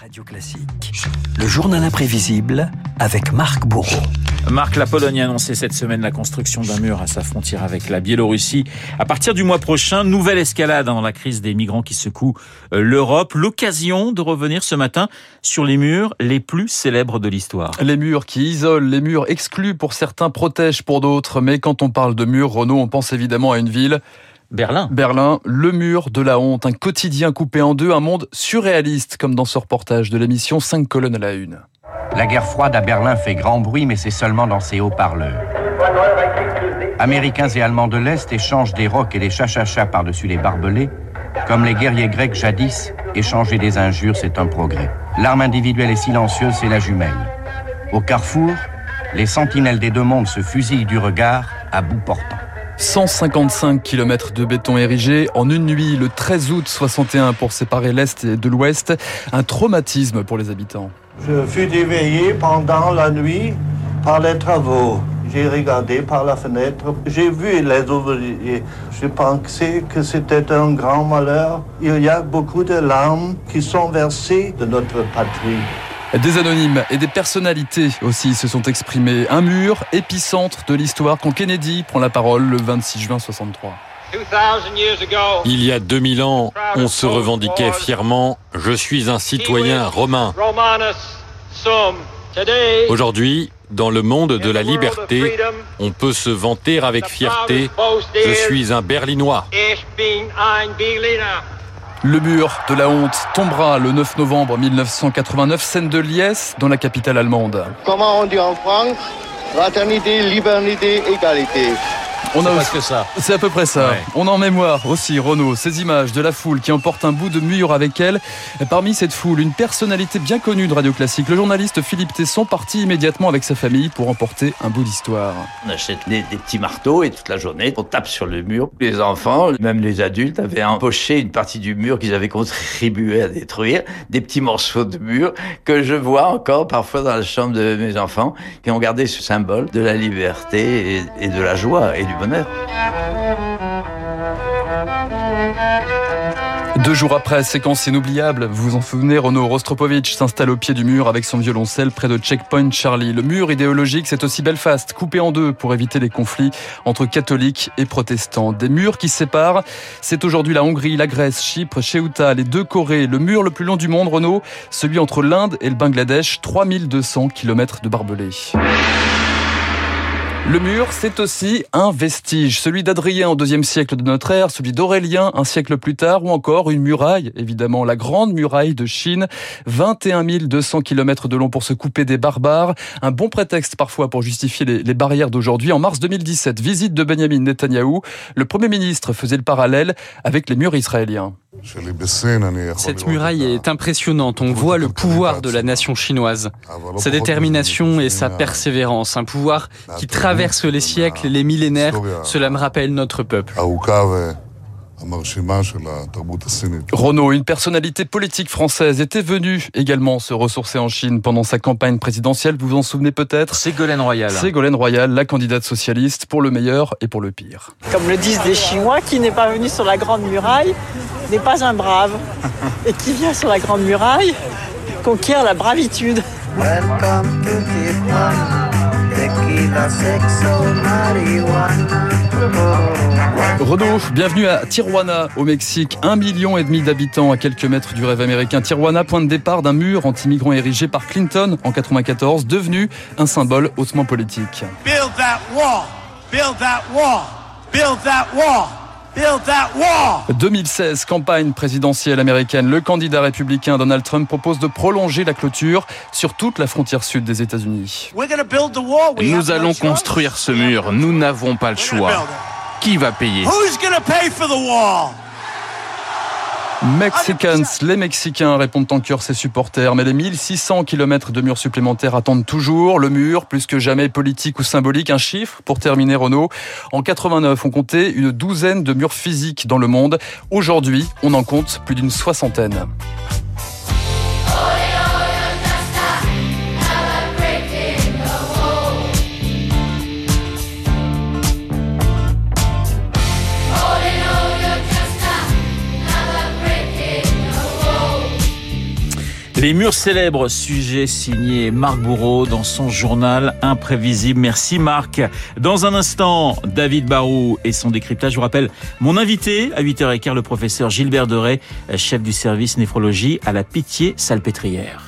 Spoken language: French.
Radio Classique, le journal imprévisible avec Marc Bourreau. Marc, la Pologne a annoncé cette semaine la construction d'un mur à sa frontière avec la Biélorussie. À partir du mois prochain, nouvelle escalade dans la crise des migrants qui secoue euh, l'Europe. L'occasion de revenir ce matin sur les murs les plus célèbres de l'histoire. Les murs qui isolent, les murs exclus pour certains, protègent pour d'autres. Mais quand on parle de murs, Renault, on pense évidemment à une ville Berlin. Berlin, le mur de la honte, un quotidien coupé en deux, un monde surréaliste, comme dans ce reportage de l'émission 5 colonnes à la une. La guerre froide à Berlin fait grand bruit, mais c'est seulement dans ses haut-parleurs. Américains et Allemands de l'Est échangent des rocs et des chachachas par-dessus les barbelés, comme les guerriers grecs jadis, échanger des injures, c'est un progrès. L'arme individuelle est silencieuse, c'est la jumelle. Au carrefour, les sentinelles des deux mondes se fusillent du regard à bout portant. 155 km de béton érigé en une nuit le 13 août 61 pour séparer l'Est de l'Ouest. Un traumatisme pour les habitants. Je fus éveillé pendant la nuit par les travaux. J'ai regardé par la fenêtre, j'ai vu les ouvriers. Je pensais que c'était un grand malheur. Il y a beaucoup de larmes qui sont versées de notre patrie. Des anonymes et des personnalités aussi se sont exprimés. Un mur épicentre de l'histoire quand Kennedy prend la parole le 26 juin 63. Il y a 2000 ans, on se revendiquait fièrement ⁇ Je suis un citoyen romain ⁇ Aujourd'hui, dans le monde de la liberté, on peut se vanter avec fierté ⁇ Je suis un Berlinois ⁇ le mur de la honte tombera le 9 novembre 1989, scène de Liesse, dans la capitale allemande. Comment on dit en France Fraternité, liberté, égalité? On a que ça. C'est à peu près ça. On a en mémoire aussi, Renaud, ces images de la foule qui emporte un bout de mur avec elle. Parmi cette foule, une personnalité bien connue de Radio Classique, le journaliste Philippe Tesson, parti immédiatement avec sa famille pour emporter un bout d'histoire. On achète des, petits marteaux et toute la journée, on tape sur le mur. Les enfants, même les adultes, avaient empoché une partie du mur qu'ils avaient contribué à détruire, des petits morceaux de mur que je vois encore parfois dans la chambre de mes enfants qui ont gardé ce symbole de la liberté et, et de la joie et Deux jours après, séquence inoubliable, vous vous en souvenez, Renaud Rostropovitch s'installe au pied du mur avec son violoncelle près de Checkpoint Charlie. Le mur idéologique, c'est aussi Belfast, coupé en deux pour éviter les conflits entre catholiques et protestants. Des murs qui séparent, c'est aujourd'hui la Hongrie, la Grèce, Chypre, Ceuta, les deux Corées. Le mur le plus long du monde, Renaud, celui entre l'Inde et le Bangladesh, 3200 km de barbelés. Le mur, c'est aussi un vestige, celui d'Adrien au deuxième siècle de notre ère, celui d'Aurélien un siècle plus tard, ou encore une muraille, évidemment, la grande muraille de Chine, 21 200 km de long pour se couper des barbares, un bon prétexte parfois pour justifier les, barrières d'aujourd'hui. En mars 2017, visite de Benjamin Netanyahou, le Premier ministre faisait le parallèle avec les murs israéliens. Cette muraille est impressionnante. On voit le pouvoir de la nation chinoise, sa détermination et sa persévérance. Un pouvoir qui traverse les siècles et les millénaires. Cela me rappelle notre peuple. Renault, une personnalité politique française, était venue également se ressourcer en Chine pendant sa campagne présidentielle. Vous vous en souvenez peut-être? Ségolène Royal. Ségolène Royal, la candidate socialiste, pour le meilleur et pour le pire. Comme le disent les Chinois, qui n'est pas venu sur la Grande Muraille n'est pas un brave. Et qui vient sur la Grande Muraille conquiert la bravitude. Renaud, bienvenue à Tijuana, au Mexique. Un million et demi d'habitants à quelques mètres du rêve américain. Tijuana, point de départ d'un mur anti-migrant érigé par Clinton en 94, devenu un symbole hautement politique. Build that wall! Build that wall! Build that wall! 2016, campagne présidentielle américaine. Le candidat républicain Donald Trump propose de prolonger la clôture sur toute la frontière sud des États-Unis. Nous allons construire ce mur. Nous n'avons pas le choix. Qui va payer? Mexicans, les Mexicains répondent en cœur ses supporters, mais les 1600 km de murs supplémentaires attendent toujours. Le mur, plus que jamais politique ou symbolique, un chiffre pour terminer Renault. En 89, on comptait une douzaine de murs physiques dans le monde. Aujourd'hui, on en compte plus d'une soixantaine. Les murs célèbres, sujet signé Marc Bourreau dans son journal Imprévisible. Merci Marc. Dans un instant, David Barou et son décryptage. Je vous rappelle mon invité à 8h15, le professeur Gilbert Deray, chef du service néphrologie à la Pitié Salpêtrière.